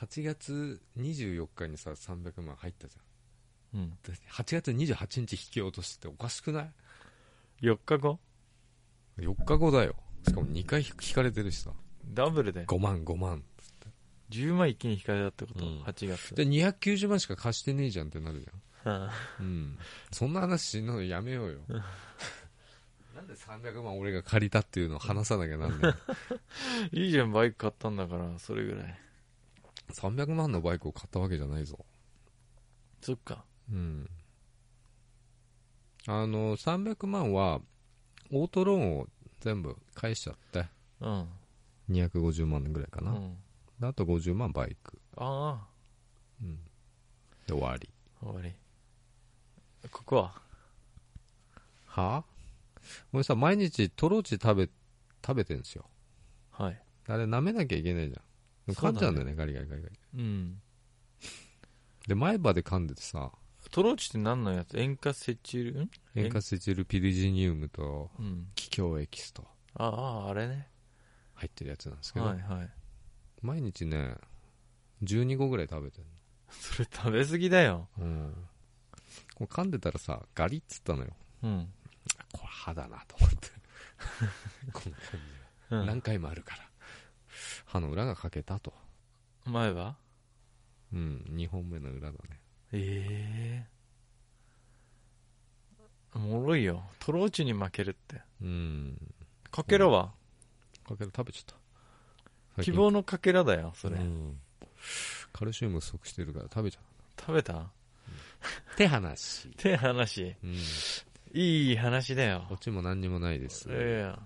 8月24日にさ300万入ったじうん。ゃんで8月28日引き落としっておかしくない？4日後 ?4 日後だよ。しかも2回引かれてるしさ。ダブルで？5万5万。10万一気に引かれたってこと、うん。8月。で290万しか貸してねえじゃんってなるじゃん。あ うん、そんな話しんのやめようよ。なんで300万俺が借りたっていうのを話さなきゃなんない いいじゃんバイク買ったんだからそれぐらい300万のバイクを買ったわけじゃないぞ。そっか。うん。あの300万はオートローンを全部返しちゃって。うん。250万ぐらいかな、うん。であと50万バイク、あうん、で終わり。あ終わり。ここは？はあ？俺さ毎日トローチ食べ食べてんすよ。はい。あれ舐めなきゃいけないじゃん噛んじゃうんだよね。ガリガリガリガリ。うん。で前歯で噛んでてさ。トローチって何のやつ？塩化セチルん？塩化セチルピルジニウムとうん。気胸エキスとあああれね。入ってるやつなんですけど、はいはい。毎日ね12個ぐらい食べて それ食べ過ぎだよ。るうん。これ噛んでたらさガリッつったのよ。うん、これ歯だなと思って。この感うん、じ何回もあるから歯の裏が欠けたと。前は？うん2本目の裏だね。ええ。おもろいよ。トローチに負けるって。うん。かけらは、かけら食べちゃった。希望のかけらだよそれ、うん。カルシウム不足してるから食べちゃっ食べた？たって話って話うん。いい話だよ。こっちも何にもないです。いやいや。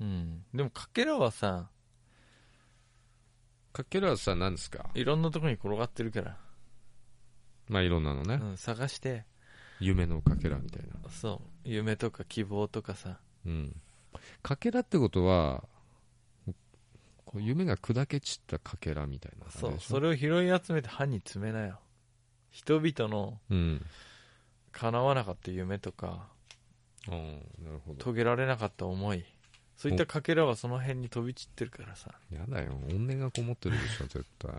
うん。でもかけらはさかけらはさ何ですか？いろんなとこに転がってるから、まあいろんなのね、うん、探して。夢のかけらみたいな。そう。夢とか希望とかさ。うん。かけらってことはこう夢が砕け散ったかけらみたいなそう。それれを拾い集めて歯に詰めなよ。人々のうん。叶わなかった夢とかああなるほど。遂げられなかった思いそういったかけらはその辺に飛び散ってるからさ。やだよ。怨念がこもってるでしょ絶対。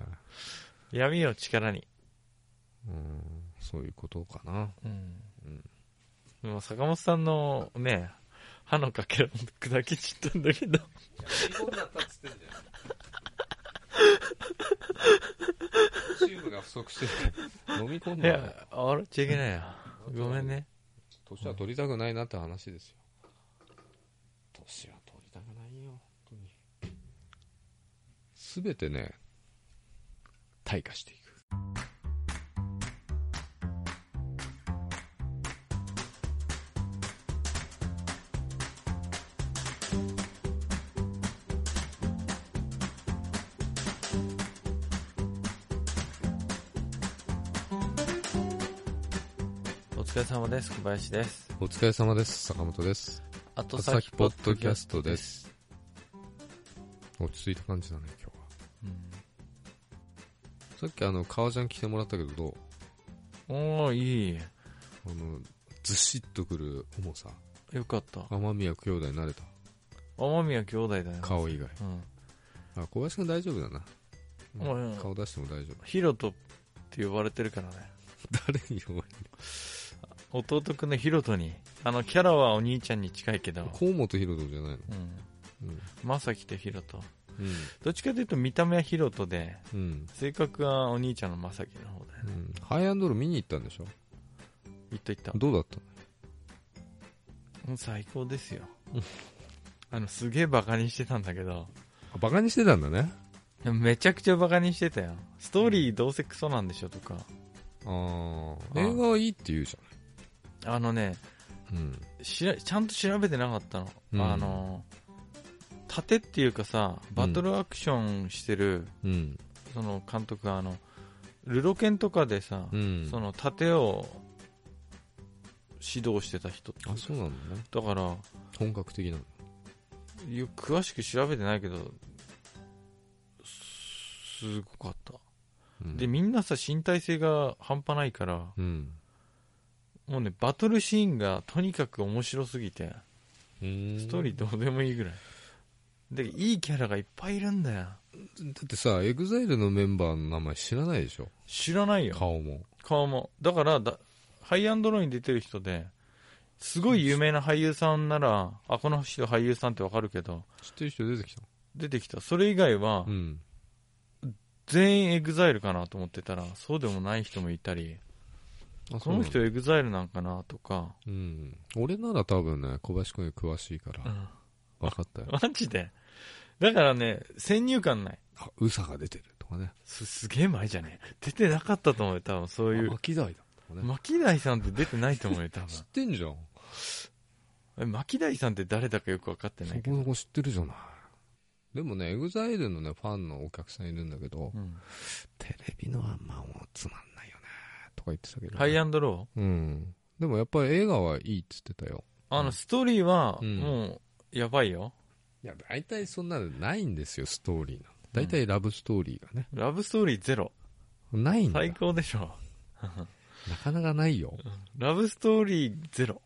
闇を力に。うんそういうことかな。うん、うん。でも坂本さんのね歯のかけらも砕け散ったんだけど。チームが不足して飲み込んいだやあれちゃいけないよ。ごめんね。年は取りたくないなって話ですよ。年は取りたくないよ本当に全てね退化していく。お疲れ様です。小林です。お疲れ様です。坂本です。後朝日ポッドキャストです。落ち着いた感じだねさっきあの革ジャン着てもらったけどどう？おおいい。あのずしっとくる重さ。よかった。天宮兄弟になれた。天宮兄弟だよ。顔以外。うん。あ小林君大丈夫だな、うんうん顔出しても大丈夫。ヒロトって呼ばれてるからね。誰に呼ばれ弟くんのヒロトに。あのキャラはお兄ちゃんに近いけど。る河本ヒロトじゃないの？うん。うん。まさきとヒロトうん。どっちかというと見た目はヒロトでうん、性格はお兄ちゃんのまさきの方だよね。うん、ハイアンドロー見に行ったんでしょ？言っといた。どうだったうん最高ですよ。あのすげえバカにしてたんだけど。あバカにしてたんだね。めちゃくちゃバカにしてたよ。ストーリーどうせクソなんでしょとか。あああ。映画はいいって言うじあのねゃんうん。しらちゃんと調べてなかったの、うん。あの盾っていうかさバトルアクションしてる、うん。その監督があのルロケンとかでさ、うん。その盾を指導してた人。あそうなんだね。だから本格的な。のよ詳しく調べてないけどすごかった、うん。でみんなさ身体性が半端ないからうん。もうねバトルシーンがとにかく面白すぎてスストーリーどうでもいいぐらいで、いいキャラがいっぱいいるんだよ。だってさ、エグザイルのメンバーの名前知らないでしょ？知らないよ。顔も。顔も。だからだ、ハイアンドローに出てる人で、すごい有名な俳優さんなら、あ、この人俳優さんってわかるけど、知ってる人出てきた出てきた。それ以外はう、ん。全員エグザイルかなと思ってたら、そうでもない人もいたり、あこの人エグザイルなんかなとか、うん。俺なら多分ね、小林くんより詳しいから、分かったよ。マジで？だからね、先入観ない。あ、ウサが出てるとかね。す、すげえ前じゃね出てなかったと思うよ、多分そういうあ。マキダイだとかね。マキダイさんって出てないと思うよ、多分知ってんじゃん。え。マキダイさんって誰だかよく分かってないけど。そこそこ知ってるじゃない。でもね、エグザイルのね、ファンのお客さんいるんだけど、うん。テレビのあもうつまんないよね、とか言ってたけど、ハイアンドロー？うん。でもやっぱり映画はいいって言ってたよ。あの、ストーリーは、うんもう、やばいよ。いや、大体そんなのないんですよ、ストーリーなんて大体ラブストーリーがね。ラブストーリーゼロ。ないんだ。最高でしょ。なかなかないよ。ラブストーリーゼロ。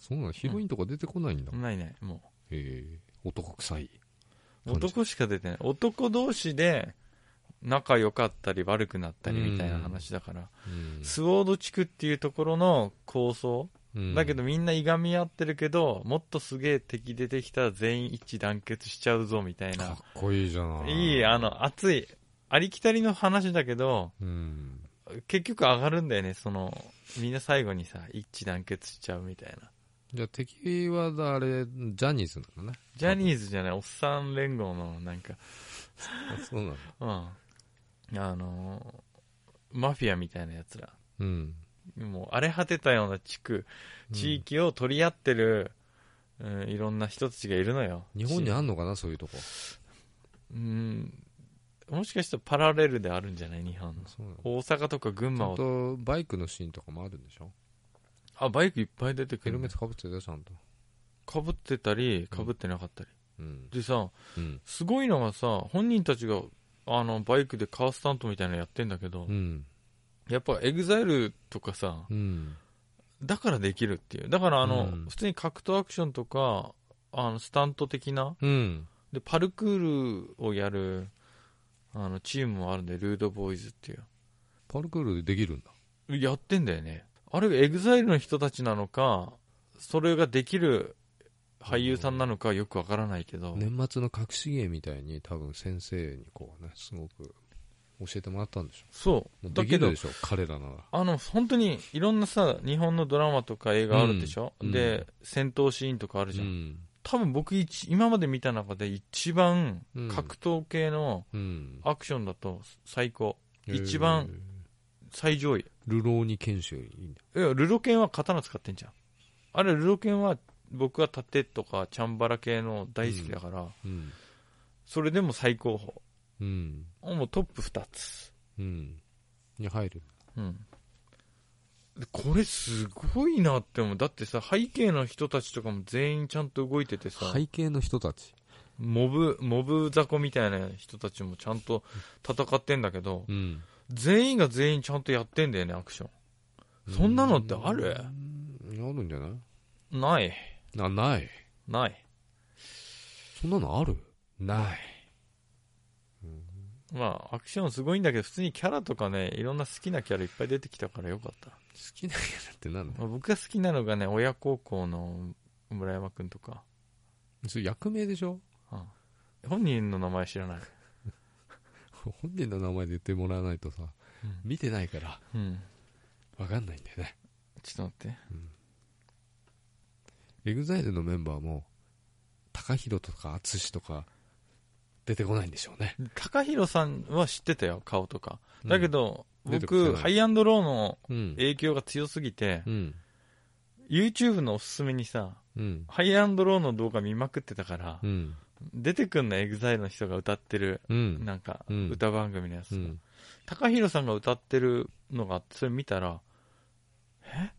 そうなの、ヒロインとか出てこないんだ。ないない、もへえ男臭い。う。男しか出てない。男同士で、仲良かったり悪くなったりみたいな話だから。うんスウォード地区っていうところの構想。うんだけどみんないがみ合ってるけど、もっとすげえ敵出てきたら全員一致団結しちゃうぞみたいなかっ。こいいじゃない。いい、あの、熱い。ありきたりの話だけど、うん。結局上がるんだよね、その、みんな最後にさ、一致団結しちゃうみたいな。じゃあ敵はあれ、ジャニーズなのね。ジャニーズじゃない、おっさん連合の、なんか、あそうなんだ。うん。あのーマフィアみたいなやつら。うん。もう、荒れ果てたような地区、地域を取り合ってる、うん、いろんな人たちがいるのよ。日本にあんのかな、そういうとこ。うん、もしかしたらパラレルであるんじゃない？日本の。大阪とか群馬を。とバイクのシーンとかもあるんでしょ？あ、バイクいっぱい出てくるヘルメッ。トかぶってたよ、ちゃんと。かぶってたり、かぶってなかったり。うん。でさ、うん。すごいのがさ、本人たちが、あの、バイクでカースタントみたいなのやってんだけど、うん。やっぱエグザイルとかさ、うん。だからできるっていう。だからあの、うん普通に格闘アクションとか、あの、スタント的な、うん。で、パルクールをやる、あの、チームもあるんで、ルードボーイズっていう。パルクールでできるんだ。やってんだよね。あれがエグザイルの人たちなのか、それができる俳優さんなのかよくわからないけど、年末の隠し芸みたいに多分先生にこうね、すごく教えてもらったんでしょ？そう。だけど彼らなら。あの、本当にいろんなさ、日本のドラマとか映画あるでしょ、うんで、戦闘シーンとかあるじゃん。うん。多分僕一、今まで見た中で一番うん格闘系のうん。アクションだと最高。一番。最上位。ルローニ剣士よりいいんだ。いや、ルロケンは刀使ってんじゃん。あれ、ルロケンは僕は盾とかチャンバラ系の大好きだから、うん。それでも最高うん。峰。もうトップ2つ。うん。に入る。うん。でこれすごいなって思う。だってさ、背景の人たちとかも全員ちゃんと動いててさ、背景の人たち？モブ、モブ雑魚みたいな人たちもちゃんと戦ってんだけど、うん。全員が全員ちゃんとやってんだよね、アクション。そんなのってある？うんあるんじゃない？ない。あ、ない。ない。そんなのある？ない。まあ、アクションすごいんだけど、普通にキャラとかね、いろんな好きなキャラいっぱい出てきたからよかった。好きなキャラってなんだまあ僕が好きなのがね、親孝行の村山くんとか、それ役名でしょ？本人の名前知らない。本人の名前で言ってもらわないとさ、うん見てないから、うん。わかんないんだよね。ちょっと待って。エグザイルのメンバーも、高弘とか淳とか、出てこないんでしょうね。高弘さんは知ってたよ、顔とか。だけど、出てきてない僕、ハイアンドローのうん。影響が強すぎて、うん。YouTube のおすすめにさ、うん。ハイアンドローの動画見まくってたから、うん。出てくんのエグザイルの人が歌ってる、うん。なんか、うん歌番組のやつ。うん。高弘さんが歌ってるのがあって、それ見たら、え？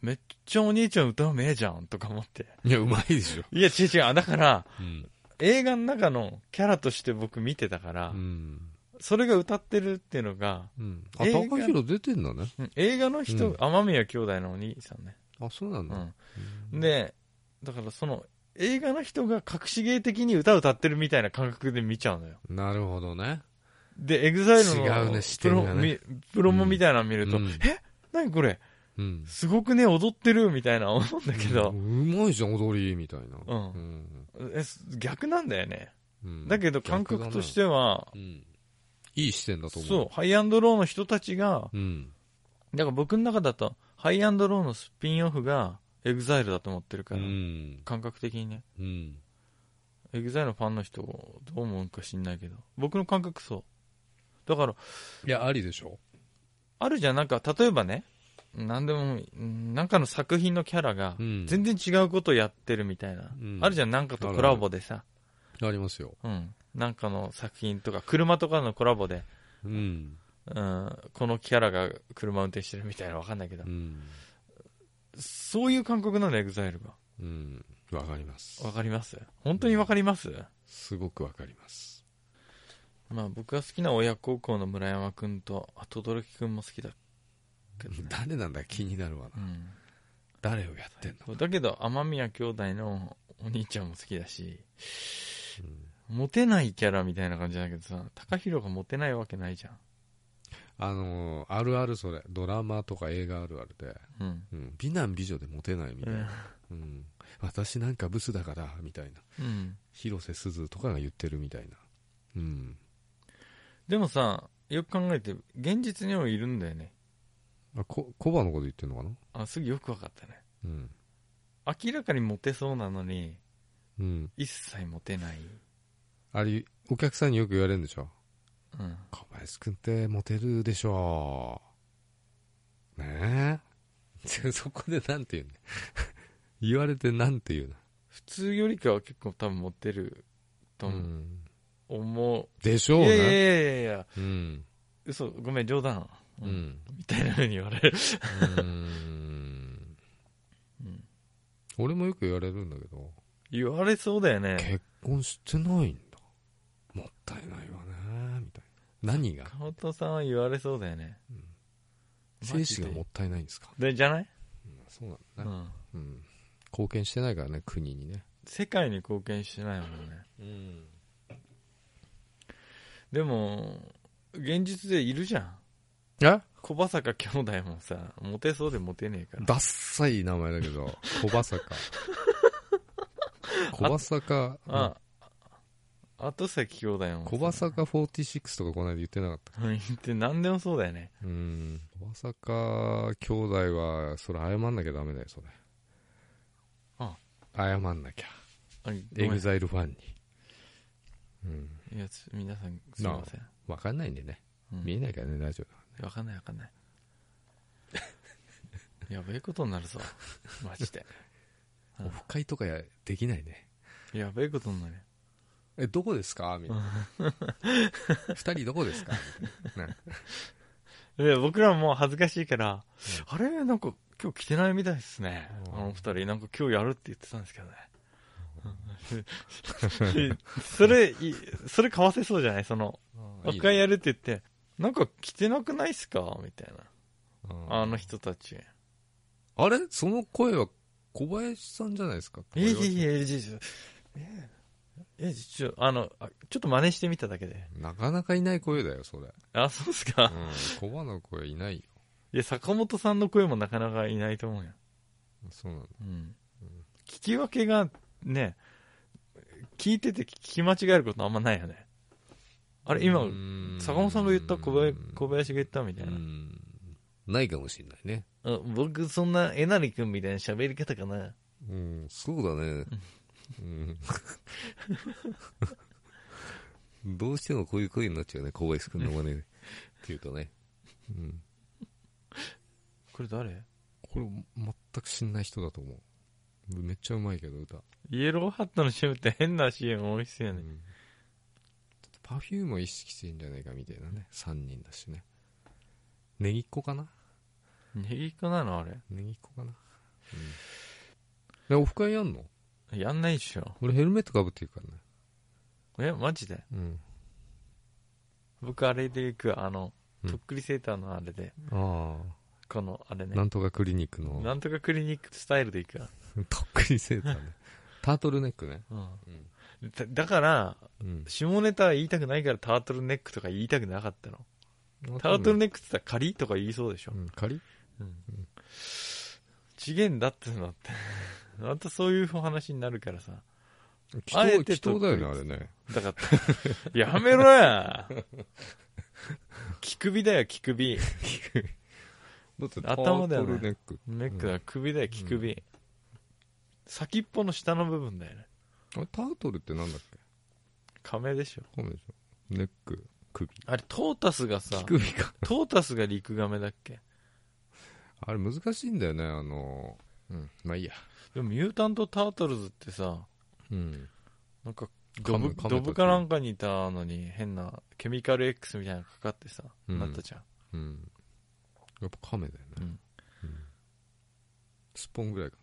めっちゃお兄ちゃん歌うめえじゃんとか思って。いや、うまいでしょ。いや、違う違う。だから、うん。映画の中のキャラとして僕見てたから、うん。それが歌ってるっていうのが、うん。あ、映画高弘出てんだね。うん映画の人、うん雨宮兄弟のお兄さんね。あ、そうなんだ。うん。で、だからその、映画の人が隠し芸的に歌歌ってるみたいな感覚で見ちゃうのよ。なるほどね。で、エグザイルの違うねねプロみプロモみたいなの見ると、うんえ？何これ？うん。すごくね、踊ってるみたいな思うんだけどうまいじゃん、踊り、みたいな。うん逆なんだよね。うんだけど感覚としては、うん。いい視点だと思う。そう、ハイアンドローの人たちが、うん。だから僕の中だと、ハイアンドローのスピンオフがエグザイルだと思ってるうから、ん。感覚的にね。うん。エグザイルのファンの人どう思うんか知んないけど、僕の感覚そう。だから、いや、ありでしょ。あるじゃん、なんか、例えばね、なんでもなんかの作品のキャラがう、ん。全然違うことをやってるみたいな。うんあるじゃん、なんかとコラボでさ、ありますよ。うん。なんかの作品とか、車とかのコラボで、うん。うん、このキャラが車運転してるみたいなわかんないけどう、ん。そういう感覚なんだ、エグザイルが。うん。わかります。わかります？本当にわかります？すごくわかります。まあ僕が好きな鬼邪高校の村山くんと、あ、轟くんも好きだけどね、誰なんだ気になるわな。うん。誰をやってんの？だけど、雨宮兄弟のお兄ちゃんも好きだし、モテないキャラみたいな感じだけどさ、高弘がモテないわけないじゃん。あのー、あるあるそれ。ドラマとか映画あるあるで。うん。うん。美男美女でモテないみたいな。うん。私なんかブスだから、みたいな。うん。広瀬すずとかが言ってるみたいな。うん。でもさ、よく考えて、現実にもいるんだよね。あ、こ、コバのこと言ってんのかな？あ、すぐよくわかったね。うん。明らかにモテそうなのに、うん。一切モテない。あれ、お客さんによく言われるんでしょ？うん。小林くんってモテるでしょう。ねえ？そこでなんて言うの？言われてなんて言うの？普通よりかは結構多分モテるとうん。思でしう。いやい。やいやいや、うん。嘘、ごめん、冗談。う。ん。みたいな風に言われる。うん。うん俺もよく言われるんだけど、言われそうだよね。結婚してないんだ。もったいないわね、みたいな。何が？川本さんは言われそうだよね。精子がもったいないんですか？で、じゃない、うんそうなんうだね。ん、うん。貢献してないからね、国にね。世界に貢献してないもんね。うん。でも、現実でいるじゃん。え？小羽坂兄弟もさ、モテそうでモテねえから。ダッサい名前だけど、小羽坂。小羽坂、あ、後崎兄弟もさ。小羽坂46とかこの間言ってなかった。うん言って何でもそうだよね。うん。小羽坂兄弟は、それ謝んなきゃダメだよ、それ。あ謝んなきゃ。エグザイルファンに。うん。いや、つ皆さん、すいません。わかんないんでね。うん見えないからね、ラジオだかわかんないわかんない。やべえことになるぞ。マジで。ら。オフ会とかやできないね。やべえことになる。え、どこですか？みたいな。二人どこですか？みたいなね で、僕らも恥ずかしいから、あれ？なんか今日来てないみたいですね。うんあの二人、なんか今日やるって言ってたんですけどね。それ、いそれ買わせそうじゃない？その、オフ会やるって言って、なんか来てなくないっすか？みたいな。うんあの人たち。あれ？その声は小林さんじゃないですか？いやいやいやいや、ちょええ、ちょ、あの、あちょっと真似してみただけで。なかなかいない声だよ、それ。あ、そうっすうか。ん。小葉の声いないよ。いや、坂本さんの声もなかなかいないと思うよ。そうなんだ。うん。聞き分けが、ね、聞いてて聞き間違えることあんまないよね。あれ、今、坂本さんが言った小林小林が言ったみたいな。うんないかもしれないね。あ僕、そんな、えなりくんみたいな喋り方かな。うん、そうだね。うん。どうしてもこういう声になっちゃうね、小林くんの真似って言うとね。うん。これ誰？これ、全く知んない人だと思う。めっちゃうまいけど、歌。イエローハットの CM って変な CM 多いっすよね。うん。 Perfume を意識してんじゃないかみたいなね。3人だしね。 Negicco かな？ Negicco なのあれ？ Negicco かな？うん。え、オフ会やんの？やんないっしょ。俺ヘルメットかぶってるからね。え、マジで？うん。僕あれで行く、あの、うんとっくりセーターのあれで、あこの、あれあ。ね。なんとかクリニックの、なんとかクリニックスタイルで行くわ。とっくりセーターね。タートルネックね。うん。だだから、うん。下ネタは言いたくないからタートルネックとか言いたくなかったの。タートルネックって言ったら仮とか言いそうでしょう。ん、仮？次元だってのって。またそういう話になるからさ。祈あえ祷、て祈祷だよね、あれね。だから、やめろや木首だよ、木首。だって頭だよねタートルネック。ネックだ、首だよ、木首。先っぽの下の部分だよね。あれ、タートルってなんだっけ？亀でしょ。亀でしょネック、首。あれ、トータスがさ木、首か。トータスが陸亀だっけ？あれ難しいんだよね、あの、うん、まあいいや。でも、ミュータント・タートルズってさ、うん。なんか、ドブドブかなんかにいたのに変なケミカル X みたいなのかかってさ、うんなったじゃん。うん。やっぱ亀だよね。うんスポンぐらいか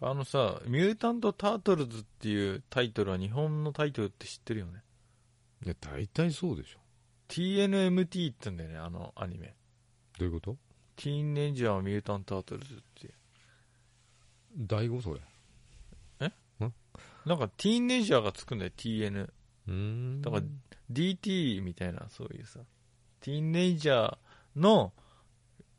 あのさ、ミュータント・タートルズっていうタイトルは日本のタイトルって知ってるよね？な。いや、大体そうでしょ。TNMT って言うんだよね、あのアニメ。どういうこと？ティーンネイジャー・ミュータント・タートルズっていう。第5それ。なんかティーンネイジャーがつくんだよ、TN。うーん。だから DT みたいな、そういうさ。ティーンネイジャーの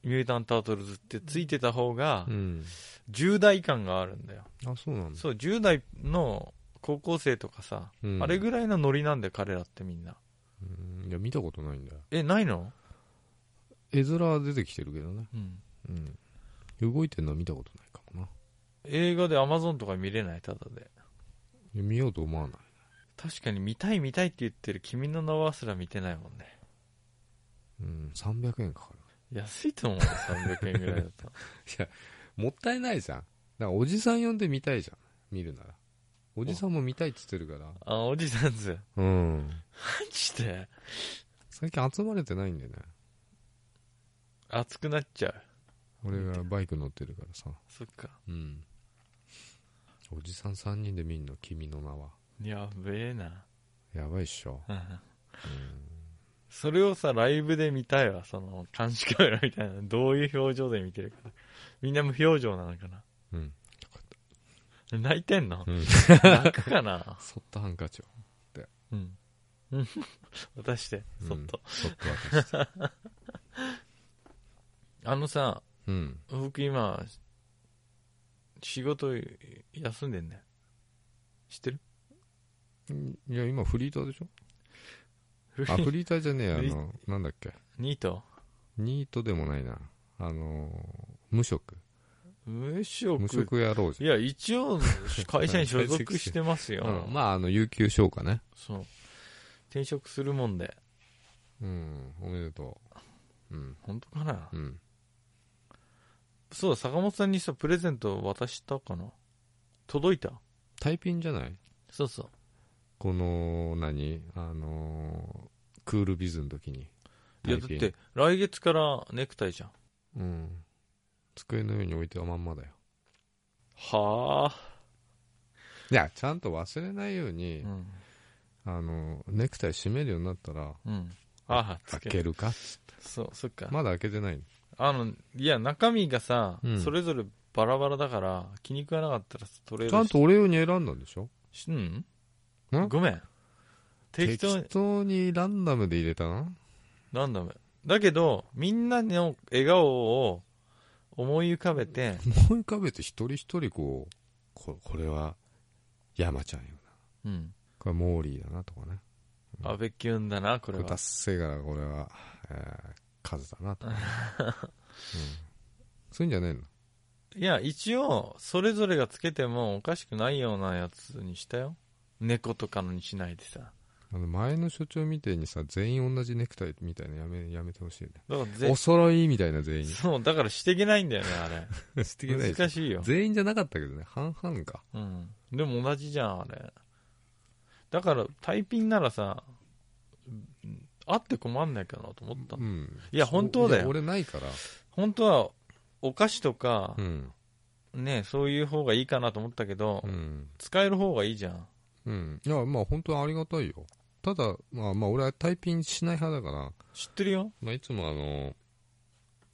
ミュータント・タートルズってついてた方がう、ん。10代感があるんだよ。あ、そうなんだ。そう、10代の高校生とかさ、うんあれぐらいのノリなんだよ、彼らってみんな。うんいや、見たことないんだよ。え、ないの？絵面は出てきてるけどね。うん。うん。動いてるのは見たことないかもな。映画で Amazon とか見れない、ただで。いや見ようと思わない。確かに見たい見たいって言ってる君の名はすら見てないもんね。うん、300円かかる。安いと思う、300円ぐらいだったら。もったいないじゃん。だからおじさん呼んで見たいじゃん。見るなら。おじさんも見たいって言ってるから。あ、おじさんず。マうん。ジで？最近集まれてないんだよね。熱くなっちゃう。俺がバイク乗ってるからさ。そっか。うん。おじさん3人で見んの、君の名は。やべえな。やばいっしょ。うんそれをさ、ライブで見たいわ、その、監視カメラみたいな。どういう表情で見てるか。みんな無表情なのかな。うん。泣いてんの？うん。泣くかな？そっとハンカチを。うん。うん 渡して、そっと。そっと渡して。あのさ、うん。僕今、仕事休んでんねん。知ってる？いや、今フリーターでしょ？あ、フリーターじゃねえ、あの、なんだっけ？ニート？ニートでもないな。あの、無職。無職。無職野郎じいや、一応、会社に所属してますよ。うん。まあ、あの、有給消化ね。そう。転職するもんで。うん。おめでとう。うん。本当かな、うん。そうだ、坂本さんにさ、プレゼント渡したかな？届いた？タイピンじゃない？そうそう。この、何？あの、クールビズの時に。いや、だって、来月からネクタイじゃん。うん。机の上に置いてはまんまだよ。はあ。いや、ちゃんと忘れないようにう、ん。あの、ネクタイ締めるようになったら、うん。あ開けるか？そう、そっか。まだ開けてないあの、いや、中身がさ、うんそれぞれバラバラだから、気に食わなかったら取れるし。ちゃんと俺用に選んだんでしょ？しうんん？ごめん。適当に適、当にランダムで入れたななんだめ。だけど、みんなの笑顔を思い浮かべて、思い浮かべて一人一人こう、ここれは山ちゃんよな。うん。これモーリーだなとかね。安倍キュンだな、これは達。成がこれは、えー、数だなとか、うん。そういうんじゃねえの？いや、一応、それぞれがつけてもおかしくないようなやつにしたよ。猫とかのにしないでさ。あの前の所長みたいにさ、全員同じネクタイみたいなのやめ、やめてほしいね。だからぜお揃いみたいな全員。そう、だからしていけないんだよね、あれ。してけない難しいよ。全員じゃなかったけどね、半々か。うん。でも同じじゃん、あれ。だから、タイピンならさ、うんあって困んないかなと思ったう。ん。いや本当だよいや俺ないから。本当は、お菓子とかう、ん。ね、そういう方がいいかなと思ったけど、うん。使える方がいいじゃん。うん。いや、まあ本当にありがたいよ。ただ、まあまあ俺はタイピンしない派だから、知ってるよ。まあいつもあの、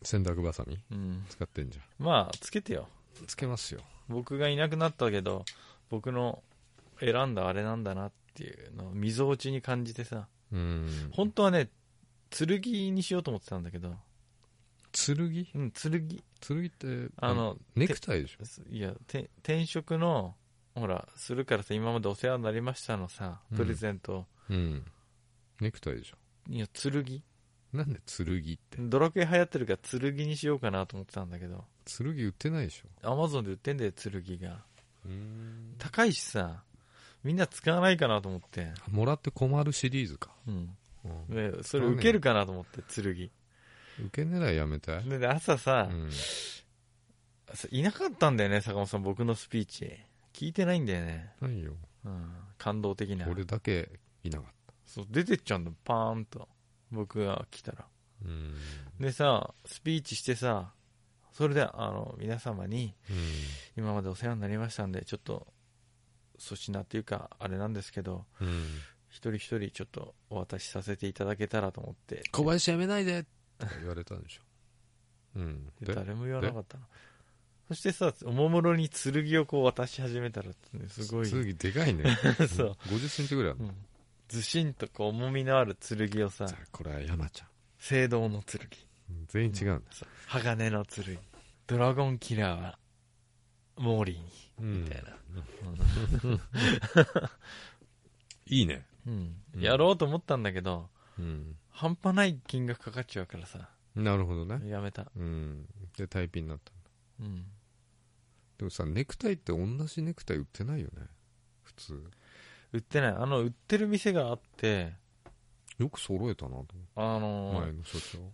洗濯バサミうん。使ってんじゃまあ、つけてよ。ん。つけますよ。僕がいなくなったけど、僕の選んだあれなんだなっていうのをみぞおちに感じてさうん本当はね剣にしようと思ってたんだけど剣？うん剣剣ってあのネクタイでしょ？いやて転職のほらするからさ今までお世話になりましたのさうん。プレゼント、うん。ネクタイでしょ。いや剣？なんで剣って？ドラクエ流行ってるから剣にしようかなと思ってたんだけど。剣売ってないでしょ。アマゾンで売ってんだよ剣が。うん。高いしさみんな使わないかなと思って、もらって困るシリーズか、うん、うん、でそれ受けるかなと思って剣。受け狙いやめたい、でで朝さ、うん、さいなかったんだよね坂本さん僕のスピーチ聞いてないんだよね、ないよ。うん、感動的な。俺だけいなかっそう出てっちゃうんだ。パーンと。僕が来たら。たうん。でさスピーチしてさそれであの皆様にうん。今までお世話になりましたんでちょっと粗品っていうかあれなんですけどうん。一人一人ちょっとお渡しさせていただけたらと思って。小林やめないでって言われたんでしょ。うん。でで誰も言わなかったのそしてさおもむろに剣をこう渡し始めたら、ね、すごい。剣でかいね。そう。50センチぐらいあるの、うん。ずしんとこう重みのある剣をさこれは山ちゃん。聖堂の剣。うん全員違うんだ、そう。鋼の剣。ドラゴンキラーはモーリーに。うんみたいな、いいね。うん。うん。やろうと思ったんだけどうん。半端ない金額かかっちゃうからさ。なるほどね。やめた。うん。でタイピンになったんだ。うんでもさネクタイって同じネクタイ売ってないよね？普通。売ってない。あの売ってる店があってよく揃えたなとあ思のーって前の所長。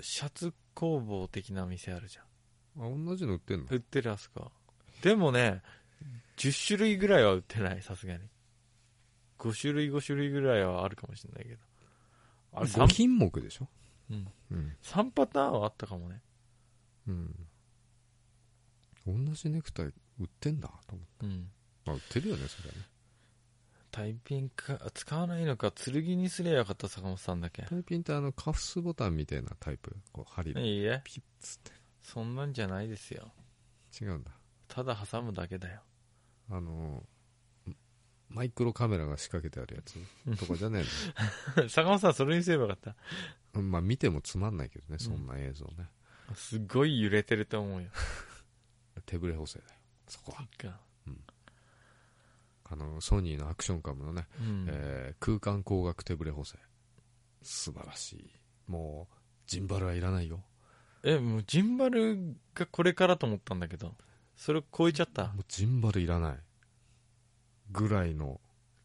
シャツ工房的な店あるじゃん。あ同じの売ってんの？売ってるあそこ。でもね10種類ぐらいは売ってないさすがに。5種類5種類ぐらいはあるかもしれないけど。あれ5 3, 品目でしょ？うん、うん、3パターンはあったかもね。うん、同じネクタイ売ってんだと思って。うん。まあ売ってるよねそれはね。タイピンか使わないのか剣にすりゃよかった坂本さんだけ。タイピンってあのカフスボタンみたいなタイプ。こう針でいいえ。ピッつって。そんなんじゃないですよ。違うんだ。ただ挟むだけだよ。あのマイクロカメラが仕掛けてあるやつ。とかじゃね 坂本さんそれにすればよかった。えのまあ見てもつまんないけどねそんな映像ね、すごい揺れてると思うよ 手ぶれ補正だよ。そこは。か。あのソニーのアクションカムのね、うん。えー空間光学手ぶれ補正。素晴らしい。もうジンバルはいらないよ。えもうジンバルがこれからと思ったんだけど。それを超えちゃった？もうジンバルいらない。ぐらいの。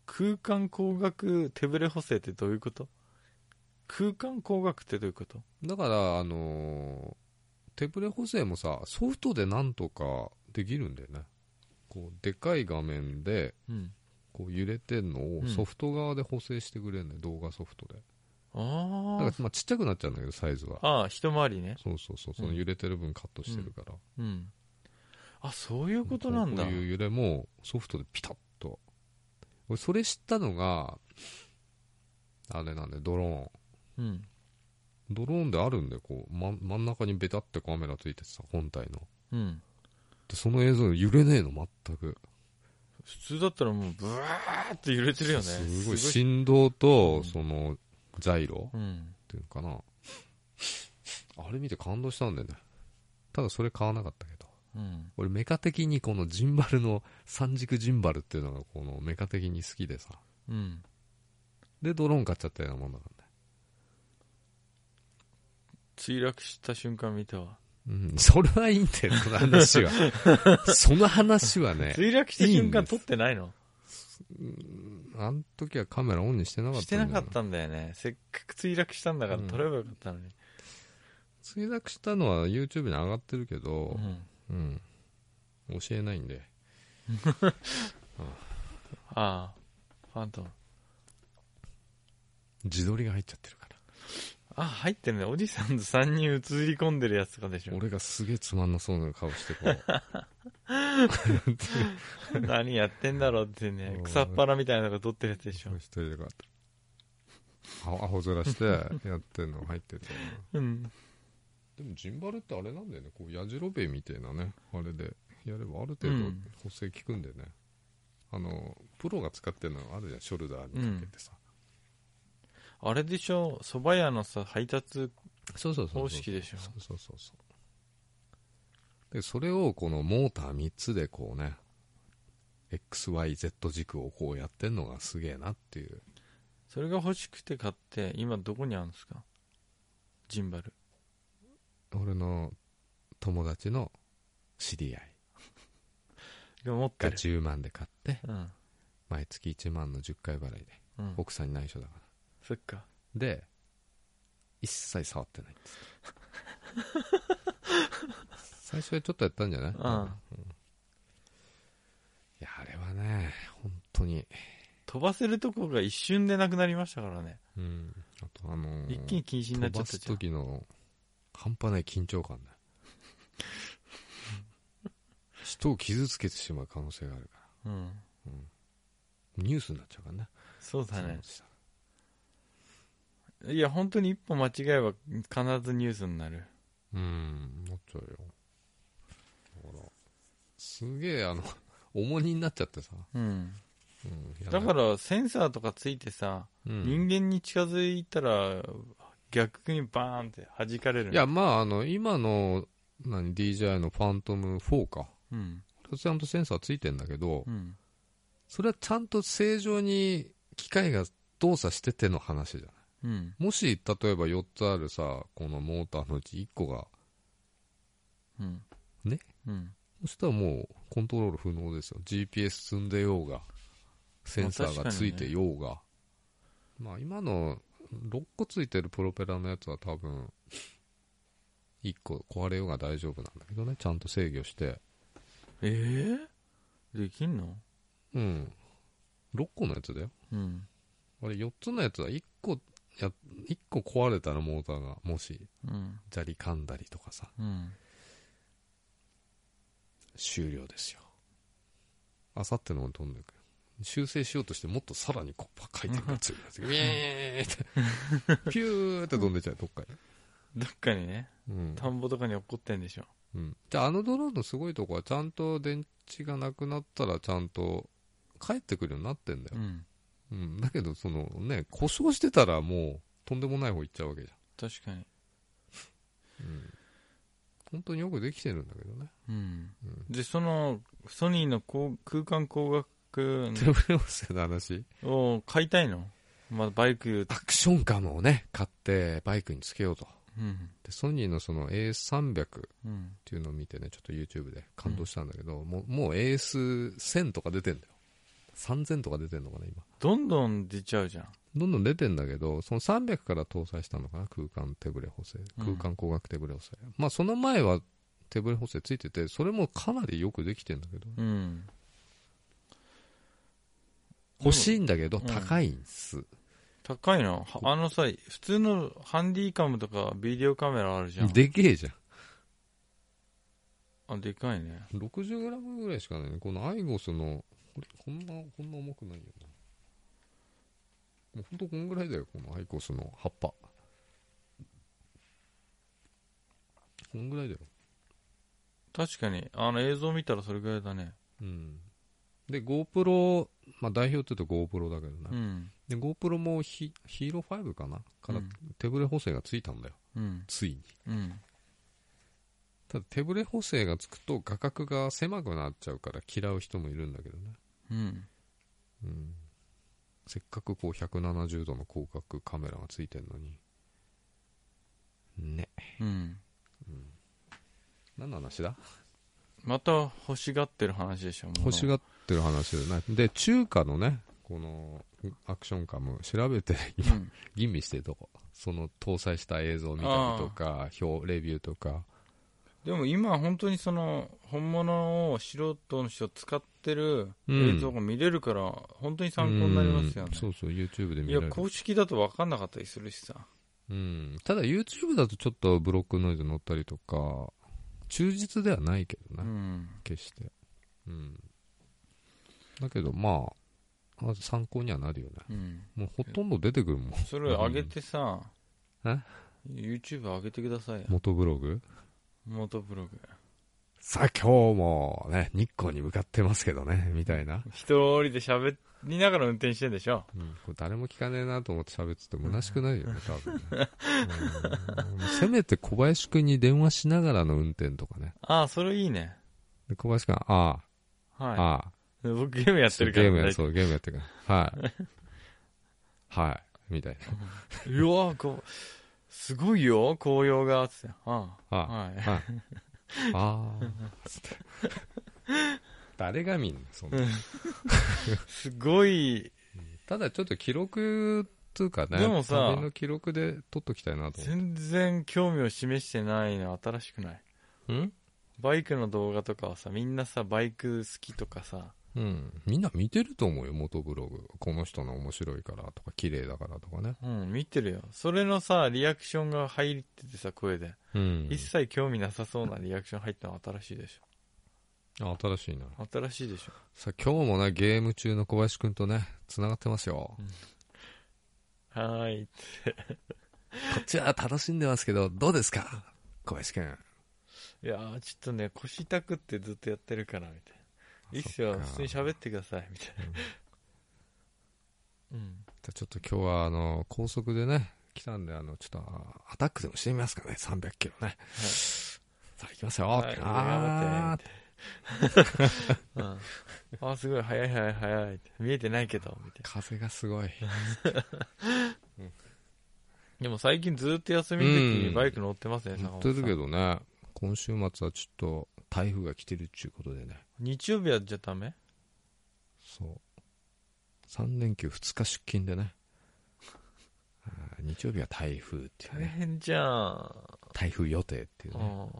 空間光学手ブレ補正ってどういうこと？空間光学ってどういうこと？だからあのー手ぶれ補正もさソフトでなんとかできるんだよね。こうでかい画面でうん。こう揺れてんのうん。をソフト側で補正してくれるね、動画ソフトで。だあからまあちっちゃくなっちゃうんだけどサイズは。あああ一回りね。そうそうそうその揺れてる分カットしてるから、うん。あそういうことなんだ。こういう揺れもソフトでピタッと。俺それ知ったのがあれなんでドローン。うんドローンであるんでこう、ま、真ん中にベタってカメラついててさ本体の。うん。でその映像揺れねえの全く。普通だったらもうブワーって揺れてるよね。すごい。す振動と、うん。そのジャイロっうんていうのかな。あれ見て感動したんだよね。ただそれ買わなかったけど。うん。俺メカ的にこのジンバルの三軸ジンバルっていうのがこのメカ的に好きでさ。うん。でドローン買っちゃったようなもんだからね墜落した瞬間見たわ。うん、それはいいんだよ、その話は。その話はね、墜落した瞬間撮ってないの？あの時はカメラオンにしてなかったしてんだよなかったんだよね。せっかく墜落したんだからうん。撮ればよかったのに。墜落したのは YouTube に上がってるけどう、ん。うん。教えないんで。ああ。ファントム。自撮りが入っちゃってるから。あ入ってるねおじさんと3人映り込んでるやつとかでしょ俺がすげえつまんなそうな顔してこう。何やってんだろうってねうん草っぱらみたいなのが撮ってるやつでしょ一人でこうやって。アホ面してやってんの入ってて。うんでもジンバルってあれなんだよね。こう、やじろべえみたいなね。あれでやればある程度うん補正効くんだよね。あのプロが使ってるのあるじゃんショルダーにかけてさ、あれでしょ？蕎麦屋のさ配達そうそうそう方式でしょ？そうそうそうそう。でそれをこのモーター3つでこうね XYZ 軸をこうやってんのがすげえなっていう。それが欲しくて買って今どこにあるんですか？ジンバル。俺の友達の知り合い。がが持ってる。10万で買ってうん。毎月1万の10回払いでうん。奥さんに内緒だからそっか。で一切触ってないんです最初はちょっとやったんじゃない、うん。いやあれはね本当に。飛ばせるとこが一瞬でなくなりましたからね。うん。あとあのー一気に禁止になっちゃ飛ばすったじゃん時の半端ない緊張感だ。人を傷つけてしまう可能性があるかうん。らニュースになっちゃうからね。そうだねいや本当に一歩間違えば必ずニュースになる。うんなっちゃうよ。だからすげえあの 重荷になっちゃってさ、うん。うん、だからセンサーとかついてさ、うん。人間に近づいたら逆にバーンって弾かれるいや、まあ、あの、今の、何、DJI のファントム4か。うん。ちゃんとセンサーついてんだけど、うん。それはちゃんと正常に機械が動作してての話じゃない。うんもし、例えば4つあるさ、このモーターのうち1個が、うんね？うんそしたらもうコントロール不能ですよ。GPS 積んでようが、センサーがついてようが。まあ今の6個ついてるプロペラのやつは多分、1個壊れようが大丈夫なんだけどね、ちゃんと制御して。ええできんの？うん。6個のやつだよ。うんあれ4つのやつは1個、や、1個壊れたらモーターが、もし、うん砂利噛んだりとかさ、うん終了ですよ。あさっての飛んでいく。修正しようとしてもっとさらにこう回転が強いやつが、ウィーって、ピューって飛んでっちゃう、どっかに。どっかにねうん。田んぼとかに落っこってんでしょうん。じゃあ、あのドローンのすごいとこは、ちゃんと電池がなくなったら、ちゃんと帰ってくるようになってんだよ。うんうん。だけど、そのね、故障してたらもう、とんでもない方行っちゃうわけじ確かにゃん。うん。本当によくできてるんだけどね。うんうん。でそのソニーのこう空間光学テレビ音声の話？を買いたいの？まあバイクアクションカムをね、買ってバイクにつけようと。うんで、ソニーのその AS300 っうんていうのを見てね、ちょっと YouTube で感動したんだけど、もうもう AS1000 とか出てんだよ。3000とか出てんのかな、今。どんどん出ちゃうじゃんどんどん出てんだけど、その300から搭載したのかな、空間手ブレ補正。うん空間光学手ブレ補正。まあ、その前は手ブレ補正ついてて、それもかなりよくできてんだけど、うん欲しいんだけど、うん高いんす。高いの？はあのさ普通のハンディカムとかビデオカメラあるじゃんでけえじゃん。あでかいね 60g ぐらいしかないね。このアイゴスの、これ、こんな、こんな重くないよな。もうほんとこんぐらいだよ、このアイゴスの葉っぱ。こんぐらいだよ。確かにあの映像見たらそれぐらいだねうん。で、GoPro、まあ代表って言うと GoPro だけどな。うんで、GoPro もヒヒーロー5かな？からうん手ブレ補正がついたんだよ。うんついに。うんただ手ブレ補正がつくと画角が狭くなっちゃうから嫌う人もいるんだけどね。うんうん。せっかくこう170度の広角カメラがついてんのに。ね。うん何の話だ？また欲しがってる話でしょ欲しがっってる話で中華のね、このアクションカム調べて今、うん 吟味してるとこ。その搭載した映像を見たりとか、表、レビューとか。でも今本当にその本物を素人の人使ってるうん映像が見れるから本当に参考になりますよねうんそうそう、YouTube で見れる。公式だと分かんなかったりするしさうん。ただ YouTube だとちょっとブロックノイズ乗ったりとか、忠実ではないけどね。うん決して。うん。だけど、まあ、まず参考にはなるよね。うんもうほとんど出てくるもん。それ上げてさえ？YouTube 上げてくださいよ元ブログ？元ブログさあ今日もね、日光に向かってますけどね、みたいな。一人で喋りながら運転してんでしょ。うん、これ誰も聞かねえなと思って喋ってて虚しくないよね、多分ね。うんせめて小林くんに電話しながらの運転とかね。ああ、それいいね。で小林くん、ああ、あはあ、い。僕ゲームやってるから。ゲームや、そう、ゲームやってるから。はい。はい。みたいうわこう、すごいよ、紅葉が、つって。あな。あ、あはい。あ、ああ、つって。誰が見んのそんな。すごい、ただちょっと記録つうかね。でもさ旅の記録で撮っときたいなと。全然興味を示してないの新しくないうん？バイクの動画とかはさ、みんなさ、バイク好きとかさ、うん。みんな見てると思うよ、元ブログ。この人の面白いからとか、綺麗だからとかね。うん、見てるよ。それのさ、リアクションが入っててさ、声で。うん。一切興味なさそうなリアクション入ったの新しいでしあ新しいな。ょ。新しいでしょ。さあ、今日もね、ゲーム中の小林くんとね、繋がってますよ。はーい。こっちは楽しんでますけど、どうですか？小林くん。いやー、ちょっとね、腰痛くってずっとやってるから、みたいな。いいっすよ、普通に喋ってください、みたいな。うん。じゃあちょっと今日は、あの、高速でね、来たんで、あの、ちょっと、アタックでもしてみますかね、300キロね。さあ、行きますよ。はい、あ頑張って。うん、あー、すごい、早い早い早い。見えてないけど、みたい風がすごい。な。でも最近ずっと休みの時にうんバイク乗ってますね、言坂本さんってるけどね、今週末はちょっと、台風が来てるっていうことでね。日曜日はじゃダメ？そう。3連休2日出勤でね。日曜日は台風っていう大ね。変じゃん。台風予定っていううね。ん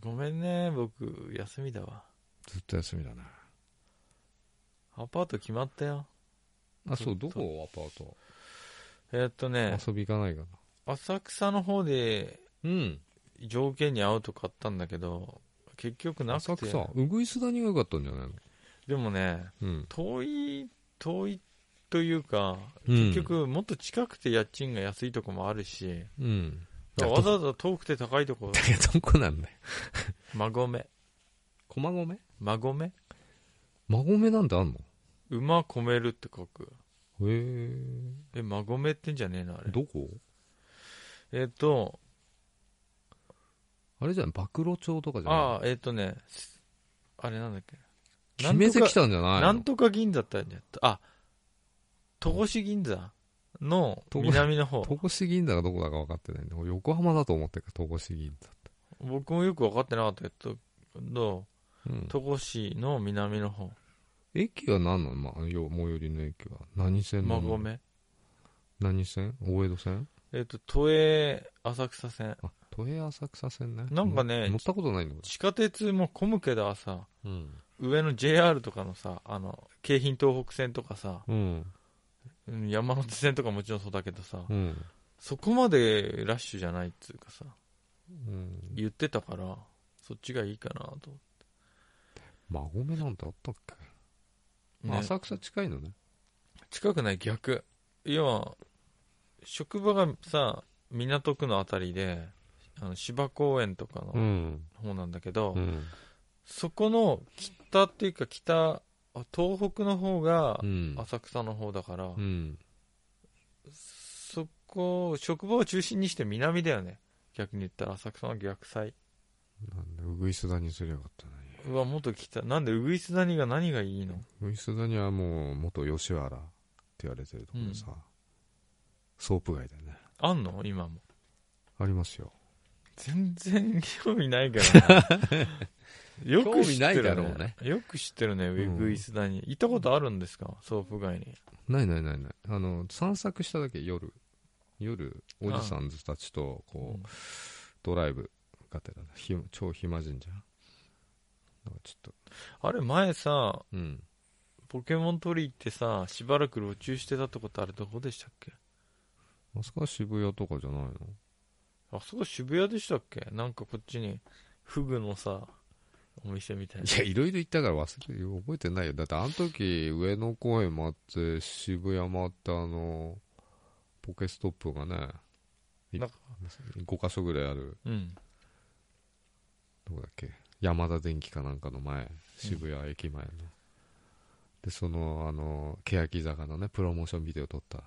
ごめんね、僕、休みだわ。ずっと休みだな。アパート決まったよ。あ、そう、どずっとこ？アパートえーっとね、遊び行かないかな。浅草の方でうん。条件に合うと買ったんだけど、結局なくて。浅草、うぐいす谷が良かったんじゃないの？でもね、うん。遠い、遠いというか、うん結局もっと近くて家賃が安いとこもあるし、うん。だからわざわざ遠くて高いとこ、だけど、どこなんだよ。馬込。駒込？馬込？馬込なんてあんの？馬込めるって書く。へえ。え、馬込ってんじゃねえのあれ。どこ？えーっと、あれじゃん、暴露町とかじゃない？ああ、えーっとね、すあれなんだっけ？決めてきたんじゃないの？なんとか銀座ってあるんじゃん。あ、戸越銀座の南の方。戸越銀座がどこだか分かってないんで、俺横浜だと思ってる戸越銀座って。僕もよく分かってなかったけど、どう戸越の南の方。駅は何なの、まあ、よ最寄りの駅は。何線の？込。何線？大江戸線？えっ、と、都営浅草線。あ、都営浅草線ね。なんかね乗ったことないんだ地下鉄も混むけどさ、うん。上の JR とかのさ、あの、京浜東北線とかさ、うん。うん山手線とかもちろんそうだけどさ、うん。そこまでラッシュじゃないっつうかさ、うん。言ってたから、そっちがいいかなと。馬込なんてあったっけ、ね浅草近いのね。近くない逆。要は、職場がさ、港区のあたりで、あの芝公園とかのん。方なんだけど、うん。そこの北っていうか北、あ東北の方がうん。浅草の方だから、うん。そこ、職場を中心にして南だよね。逆に言ったら浅草の逆サイ。なんで、うぐいす谷にすりゃよかったね。うわ、もっと北。なんで、ウグイス谷が何がいいの？うぐいす谷はもう、元吉原って言われてるところでさ、ソープ街だよね。あんの？今も。ありますよ。全然興味ないからな。よく知ってる、興味ないだろうね。よく知ってるね、ウうんグイス谷。行ったことあるんですか？ソープ街に。ないないないない。あの、散策しただけ夜。夜、おじさんたちと、こう、うんドライブがてら、ひ超暇人じゃん。なんかちょっと、あれ、前さ、うん。ポケモン取り行ってさ、しばらく路中してたとこってあれどこでしたっけ？あそこは渋谷とかじゃないの？あそこ渋谷でしたっけ？なんかこっちに、フグのさ、お店みたいな。いや、いろいろ言ったから忘れてる覚えてないよ。だってあの時、上野公園回って、渋谷回って、あの、ポケストップがね、いなんか5箇所ぐらいある、うん。どこだっけ？山田電機かなんかの前渋谷駅前の、でそのあの欅坂のねプロモーションビデオ撮ったあ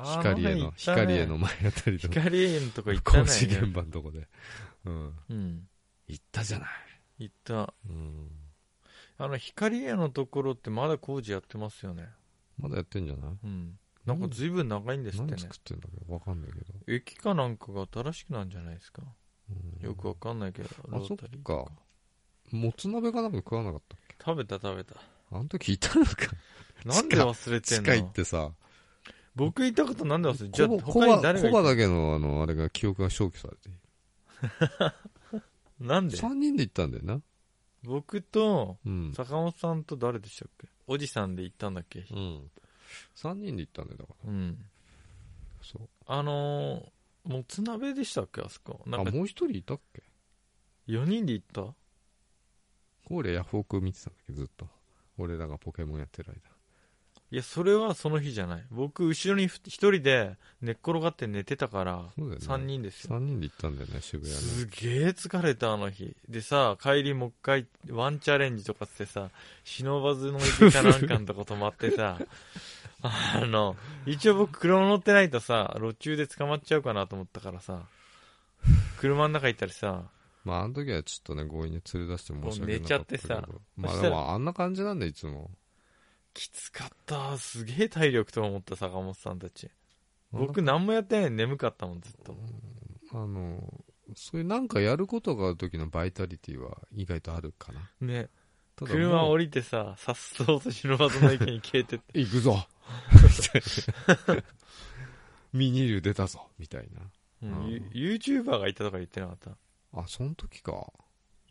光への、ね。光への前あたりの光へのとこ行ったね。工事現場のとこで、うん、うん。行ったじゃない、行った。うん、あの光へのところってまだ工事やってますよね。まだやってんじゃない？うん。なんか随分長いんですってね。何作ってんだけどわかんないけど、駅かなんかが新しくなんじゃないですか？うん。よくわかんないけどあそっか。もつ鍋かなんか。食わなかったっけ食べた食べたあの時いたのかなんで忘れてん地下行っのてさ僕行ったことなんで忘れじゃあ他に誰がコバだけのあのあれが記憶が消去されて。なんで？3人で行ったんだよな。僕とうん、坂本さんと誰でしたっけ？おじさんで行ったんだっけ？うん、3人で行ったんだよだから。うん。そう。あのー、もつ鍋でしたっけあそこ？なんかあもう一人いたっけ？4人で行った？俺ヤフオク見てたんだけどずっと。俺らがポケモンやってる間いやそれはその日じゃない。僕後ろに1人で寝っ転がって寝てたからそうだよね。3人ですよ。3人で行ったんだよね渋谷にすげえ疲れたあの日。でさ帰りもう一回ワンチャレンジとかってさ忍ばずの池かなんかのとこ泊まってさ あの一応僕車乗ってないとさ路中で捕まっちゃうかなと思ったからさ車の中行ったりさまああの時はちょっとね強引に連れ出して申し訳なかったけど。寝ちゃってさ。まあでもあんな感じなんだよいつもきつかった。すげえ体力と思った坂本さんたち。僕何もやってない眠かったもんずっと。あのそういうなんかやることがある時のバイタリティは意外とあるかな。ね。車降りてささっそうと忍ばずの池に消えてって。行くぞ。ミニール出たぞみたいな。うん。うん。ユ YouTuber がいたとか言ってなかった？あその時か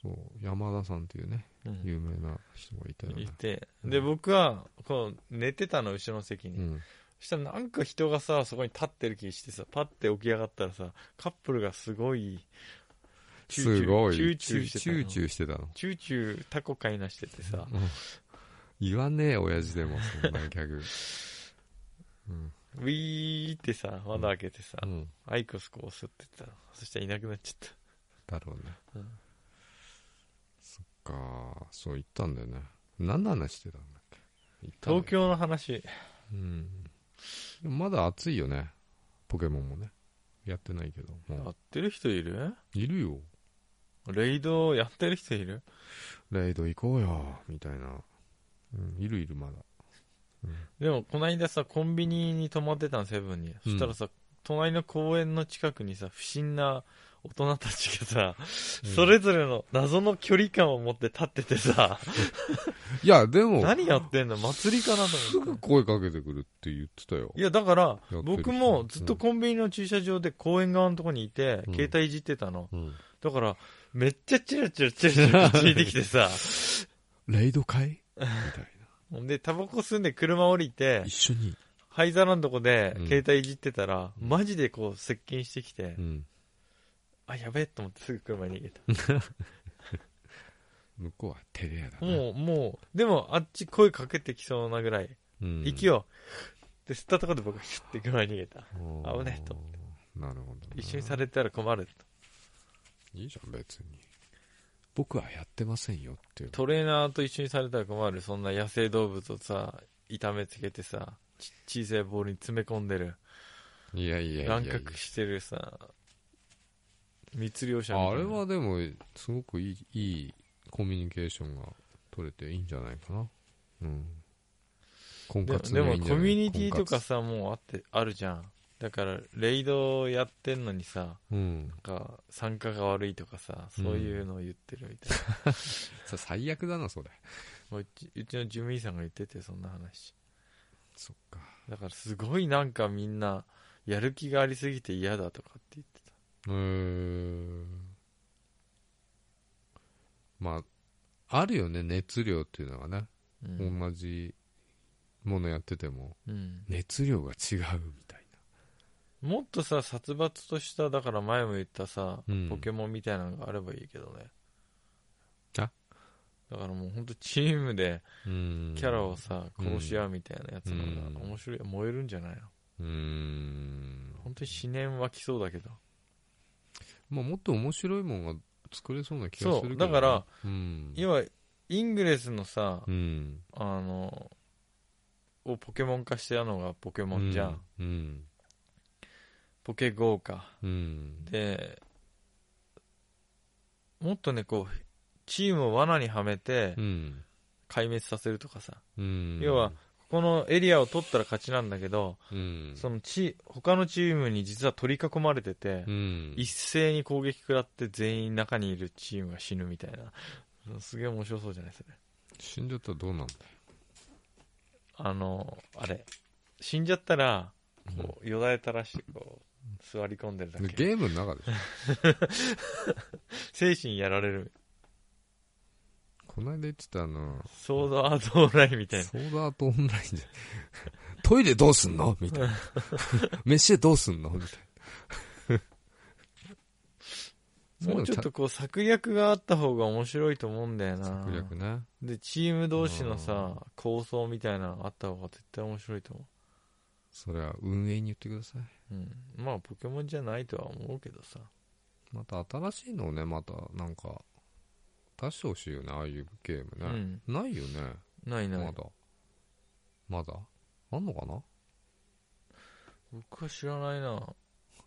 そう山田さんっていうねうん。有名な人がいたよね。いて、うん。で、僕は、こう、寝てたの、後ろの席に。うん。そしたらなんか人がさ、そこに立ってる気してさ、パッて起き上がったらさ、カップルがすごい、すごい。チューチューしてたの。チューチュータコ買いなしててさ、うん。言わねえ親父でもそんなギャグ。うん。ウィーってさ、窓開けてさ、うん。アイコスこう吸ってたの。そしたらいなくなっちゃっだろうね。た。うんかそう言ったんだよね。何の話してたんだっけ？東京の話、うん。まだ暑いよね。ポケモンもね。やってないけどもやってる人いる？ういるよ。レイドやってる人いる？レイド行こうよみたいな、うん、いるいるまだ、うん。でも、こないださ、コンビニに泊まってたの、セブンに。そしたらさ、隣の公園の近くにさ、不審な大人たちがさ、それぞれの謎の距離感を持って立っててさ、いやでも何やってんの？祭りかなすぐと思って。声かけてくるって言ってたよ。いや、だから、てる人。僕もずっとコンビニの駐車場で公園側のとこにいて、うん。携帯いじってたの。うん。だから、めっちゃチラチラチラチラついてきてさ、レイドかいみたいな。で、タバコ吸んで車降りて、一緒に、灰皿のとこでうん。携帯いじってたら、うん。マジでこう接近してきて、うん、あ、やべえと思ってすぐ車に逃げた。向こうは照れ屋だな。もう、もう、でもあっち声かけてきそうなぐらい、うん、息を、で、吸ったところで僕はヒュッて車に逃げた。うん危ねえとなるほどな一緒にされたら困ると。いいじゃん別に。僕はやってませんよっていう。トレーナーと一緒にされたら困る。そんな野生動物をさ、痛めつけてさ、ち小さいボールに詰め込んでる、いやいやいやいや。乱獲してるさ、密漁者あれはでもすごくいいいいコミュニケーションが取れていいんじゃないかな。うん。婚で活でもコミュニティとかさもうあってあるじゃん。だからレイドやってんのにさうん。なんか参加が悪いとかさそういうのを言ってるみたいな、さ最悪だなそれ。うちうちの事務員さんが言っててそんな話。そっか。だからすごいなんかみんなやる気がありすぎて嫌だとかって言ってへー。まああるよね熱量っていうのがね、たうん、同じものやってても。うん。熱量が違うみたいもっとさ殺伐としただから前も言ったさ、うん。ポケモンみたいなのがあればいいけどね。あ？だからもうほんとチームでなうん。キャラをさ殺し合うみたいなやつのうん。が面白い燃えるんじゃないの？うーん本当に思念湧きそうだけどまあもっと面白いもんが作れそうな気がするけど、ね、そうだから、うん。要はイングレスのさ、うん。あのをポケモン化したのがポケモンじゃん、うん。ポケ GO かうん。でもっとねこうチームを罠にはめてうん。壊滅させるとかさ、うん。要は、ここのエリアを取ったら勝ちなんだけど、うん。そのチ他のチームに実は取り囲まれてて、うん。一斉に攻撃食らって全員中にいるチームが死ぬみたいな。すげえ面白そうじゃないそれ。死んじゃったらどうなんだ？よ。あのあれ。死んじゃったらこうよだれ垂らしてこう座り込んでるだけ。ゲームの中でしょ。精神やられるこの間言ってたあの、ソードアートオンラインみたいなソードアートオンラインじゃん。トイレどうすんの？みたいな。飯どうすんの？みたいな。もうちょっとこう策略があった方が面白いと思うんだよな策略ね。でチーム同士のさ構想みたいなのがあった方が絶対面白いと思それは運営に言ってください。う、うん、まあポケモンじゃないとは思うけどさまた新しいのをね、またなんか、出してほしいよね、ああいうゲームうね。ん。ないよね、ないない、まだ。まだ。あんのかな？僕は知らないな。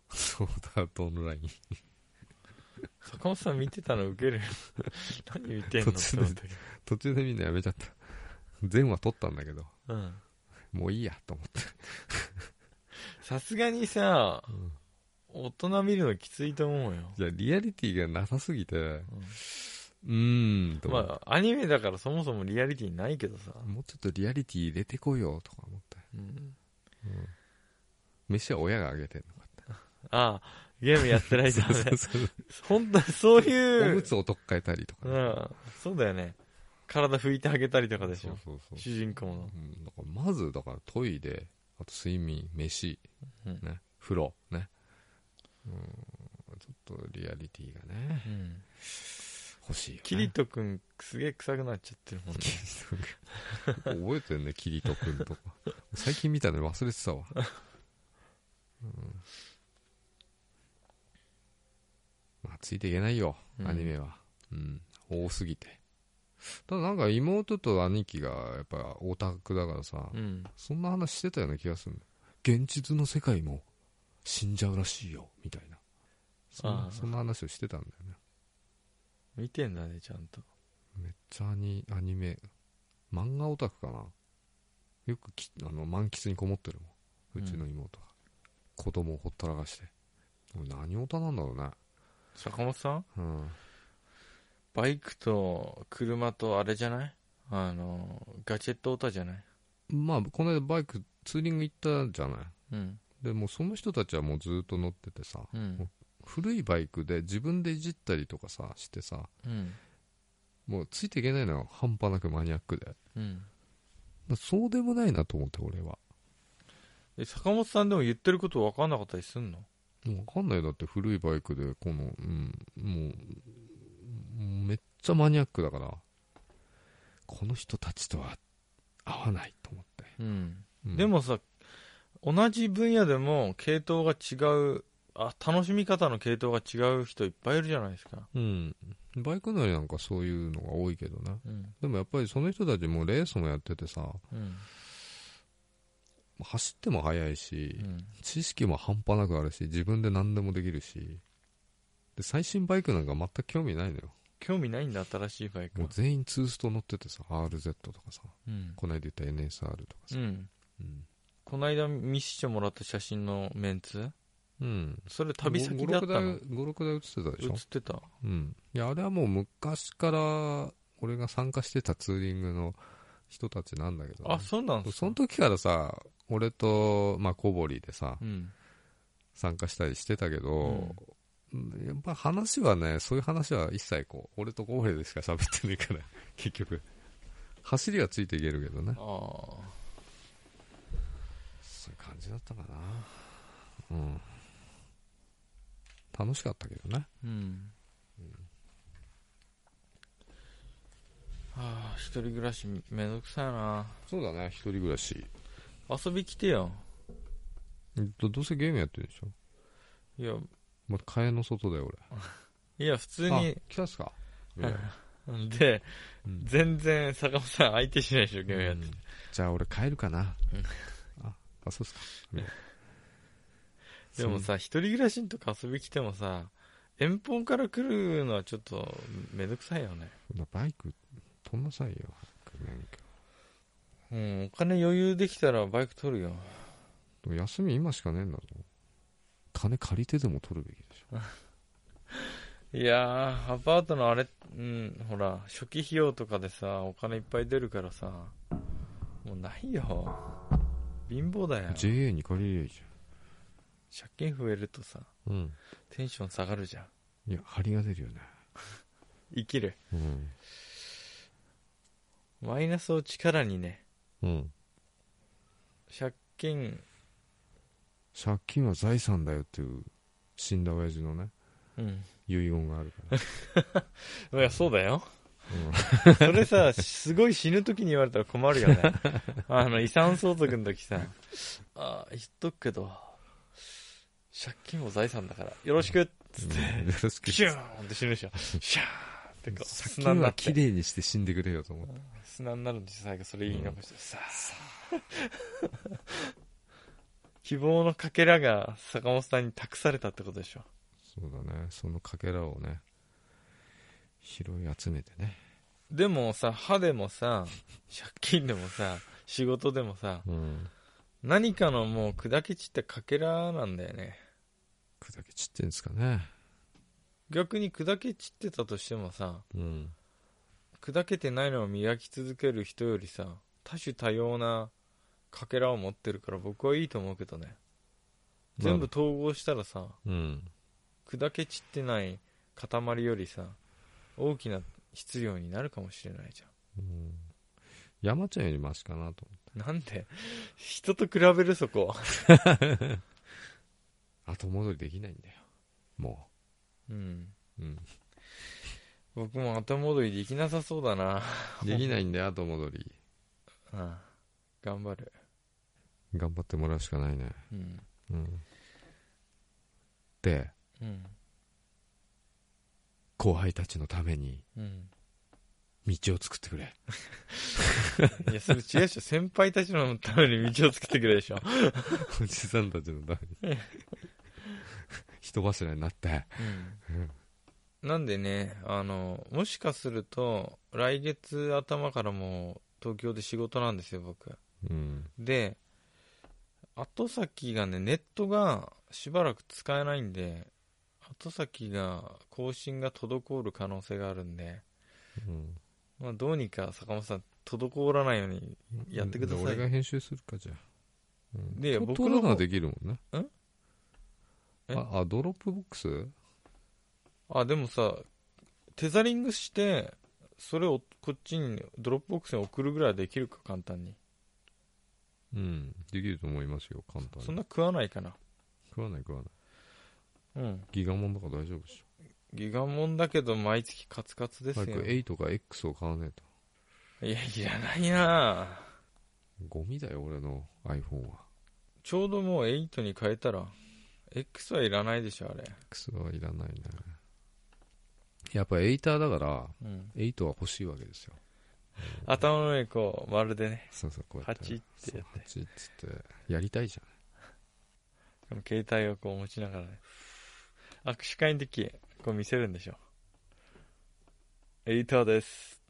ソードアートオンライン？坂本さん見てたのウケる？何見てんの？途中で途中でみんなやめちゃった。全話撮ったんだけど、どうん。もういいやと思って。さすがにさうん。大人見るのきついと思うよ、いや、リアリティがなさすぎて、うんうーん、まあアニメだからそもそもリアリティないけどさ、もうちょっとリアリティ入れてこいよとか思って。うん、飯は親があげてんのかって。ああゲームやってないとダメそうそう。本当にそうおいうむつをとっかえたりとかうね、ん。そうだよね。体拭いてあげたりとかでしょ。そうそうそう。主人公の。うん、だからまず、だからトイレ、あと睡眠、飯、うん。ね、風呂、ね。うん、ちょっとリアリティがね、うん欲しいよ、ね。キリト君すげえ臭くなっちゃってるもんね 覚えてんね、キリトくんとか。最近見たのに忘れてたわ。うん、まあ、ついていけないよ、うんアニメは。うん、多すぎて。ただなんか妹と兄貴がやっぱオタクだからさ、うんそんな話してたような気がする現実の世界も死んじゃうらしいよ、みたいな。そんああなそんな話をしてたんだよね。見てんだねちゃんとめっちゃアニアニメ、漫画オタクかな。よくきあの満喫にこもってるもん。うちの妹が。子供をほったらかして。俺何オタなんだろうね。坂本さん？うん。バイクと車とあれじゃない？あのガジェットオタじゃない？まあ、この間バイクツーリング行ったじゃない。うんでもうその人たちはもうずっと乗っててさ、うん古いバイクで自分でいじったりとかさ、してさ、うんもうついていけないのよ。半端なくマニアックで。うんらそうでもないなと思って、俺は。え坂本さんでも言ってること分かんなかったりすんの？もうわかんないよだって古いバイクで、この、うん、もう、めっちゃマニアックだから、この人たちとは合わないと思って。で、もさ同じ分野でも系統が違うあ楽しみ方の系統が違う人いっぱいいるじゃないですか。うん。バイク乗りなんかそういうのが多いけどね。うん。でもやっぱりその人たちもレースもやっててさ、うん。走っても速いし、うん。知識も半端なくあるし、自分で何でもできるし、で、最新バイクなんか全く興味ないのよ。興味ないんだ新しいバイクは。もう全員ツースト乗っててさ、RZ とかさ、うん、この間言った NSR とかさ。この間見せてもらった写真のメンツうん。それ旅先だったの？5、6台映ってたでしょ？映ってたうん。いや、あれはもう昔から、俺が参加してたツーリングの人たちなんだけどね、あそうなんですか？その時からさ、俺と、まあ、小堀でさ、うん参加したりしてたけど、やっぱ話はね、そういう話は一切こう、俺と小堀でしか喋ってないから、結局。走りはついていけるけどね。ああそういう感じだったかな。うん。楽しかったけどね。うん、はあ一人暮らしめんどくさいな。そうだね、一人暮らし。遊び来てよ。どどうせゲームやってるでしょ？いや。まあ、蚊帳の外だよ、いや、普通あに、来たっすか？で、うん。全然坂本さん相手しないでしょ、ゲームやって。じゃあ俺帰るかな。うん。ああそうっすか でもさ、一人暮らしのとか遊び来てもさ、遠方から来るのはちょっとめんどくさいよね。バイク取んなさいようん、お金余裕できたらバイク取るよ。でも休み今しかねえんだぞ金借りてでも取るべきでしょ いやー、アパートのあれ、うん、ほら、初期費用とかでさ、お金いっぱい出るからさ、もうないよ。貧乏だよ。JA に借りりゃいいじ借金増えるとさ、うんテンション下がるじゃん。いや張りが出るよね 生きる。うんマイナスを力にね、うん借金、借金は財産だよっていう死んだ親父のねうん。遺言があるから、いや、そうだよ。うん それさ、すごい死ぬ時に言われたら困るよね。あの、遺産相続の時さ、あ言っとくけど、借金も財産だから、よろしくっつって、よろしくピシューンって死ぬでしょ。シャーンってこう、借砂になって金はき。れいにして死んでくれよと思って砂になるんです最後それ言い残して、さあ。希望のかけらが坂本さんに託されたってことでしょ。そうだねそのかけらをね拾い集めてねでもさ、歯でもさ、借金でもさ、仕事でもさ、うん何かのもう砕け散ったかけらなんだよね。砕け散ってんですかね逆に砕け散ってたとしてもさ、うん砕けてないのを磨き続ける人よりさ、多種多様なかけらを持ってるから僕はいいと思うけどね。全部統合したらさ、うん砕け散ってない塊よりさ、大きな質量になるかもしれないじうん山ちゃんよりマシかなとゃん。なんで？人と比べるそこ。後戻りできないんだよもうん。う、うん、僕も後戻りできなさそうだな。できないんだよ後戻りうん。頑張る。頑張ってもらうしかないねうん。うんでうん。後輩たちのためにうん。道を作ってくれ いや、それ違うでしょ。先輩たちのために道を作ってくれでしょ。おじさんたちのために人柱になって。うん。なんでね、あの、もしかすると、来月頭からもう東京で仕事なんですよ、僕。うん。で、後先がね、ネットがしばらく使えないんで、後先が更新が滞る可能性があるんで、うん。まあ、どうにか坂本さん、滞らないようにやってください。俺が編集するかじゃあ、うん、でと僕の方撮るのはできるもんね。ん？えああドロップボックス？あ、でもさ、テザリングして、それをこっちにドロップボックスに送るぐらいはできるか、簡単に。うん。できると思いますよ簡単に。そんな食わないかな。食わない食わない。うん。ギガモンとか大丈夫でしギガモンだけど毎月カツカツですよ。ょ早くい8か X を買わねえと。や、いらないな。ゴミだよ俺の iPhone は。ちょうどもう8に変えたら、X はいらないでしょ、あれ。X はいらないねやっぱ8だからうん。8は欲しいわけですよ頭の上にこう、まるでね、そうそうこうやって8ってやって8っつってやりたいじこの携帯をこう持ちながらね、握手会の時、こう見せるんでしょ。8です。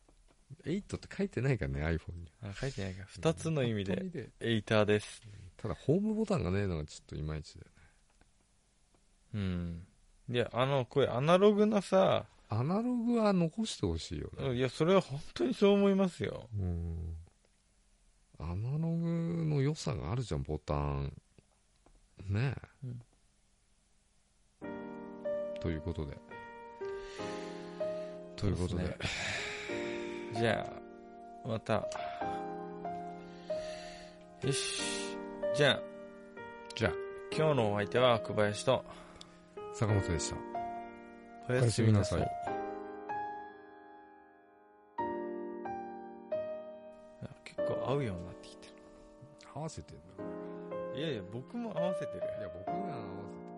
ゃん8って書いてないからね iPhone にあ、書いてないか。二つの意味で、本当にで8です。ただホームボタンがねえのがちょっといまいちだよねうん。いや、あの、これアナログなさ、アナログは残してほしいよね。いや、それは本当にそう思いますよ。うん。アナログの良さがあるじゃんボタン。ね。え、ということで。ということで。そうですじゃあ、また。よし。じゃあ、じゃあ。今日のお相手は小林と、坂本でしたおやすみなさいいや結構合うようになってきて合わせてんだる。いやいや、僕も合わせてる。いや僕が合わせて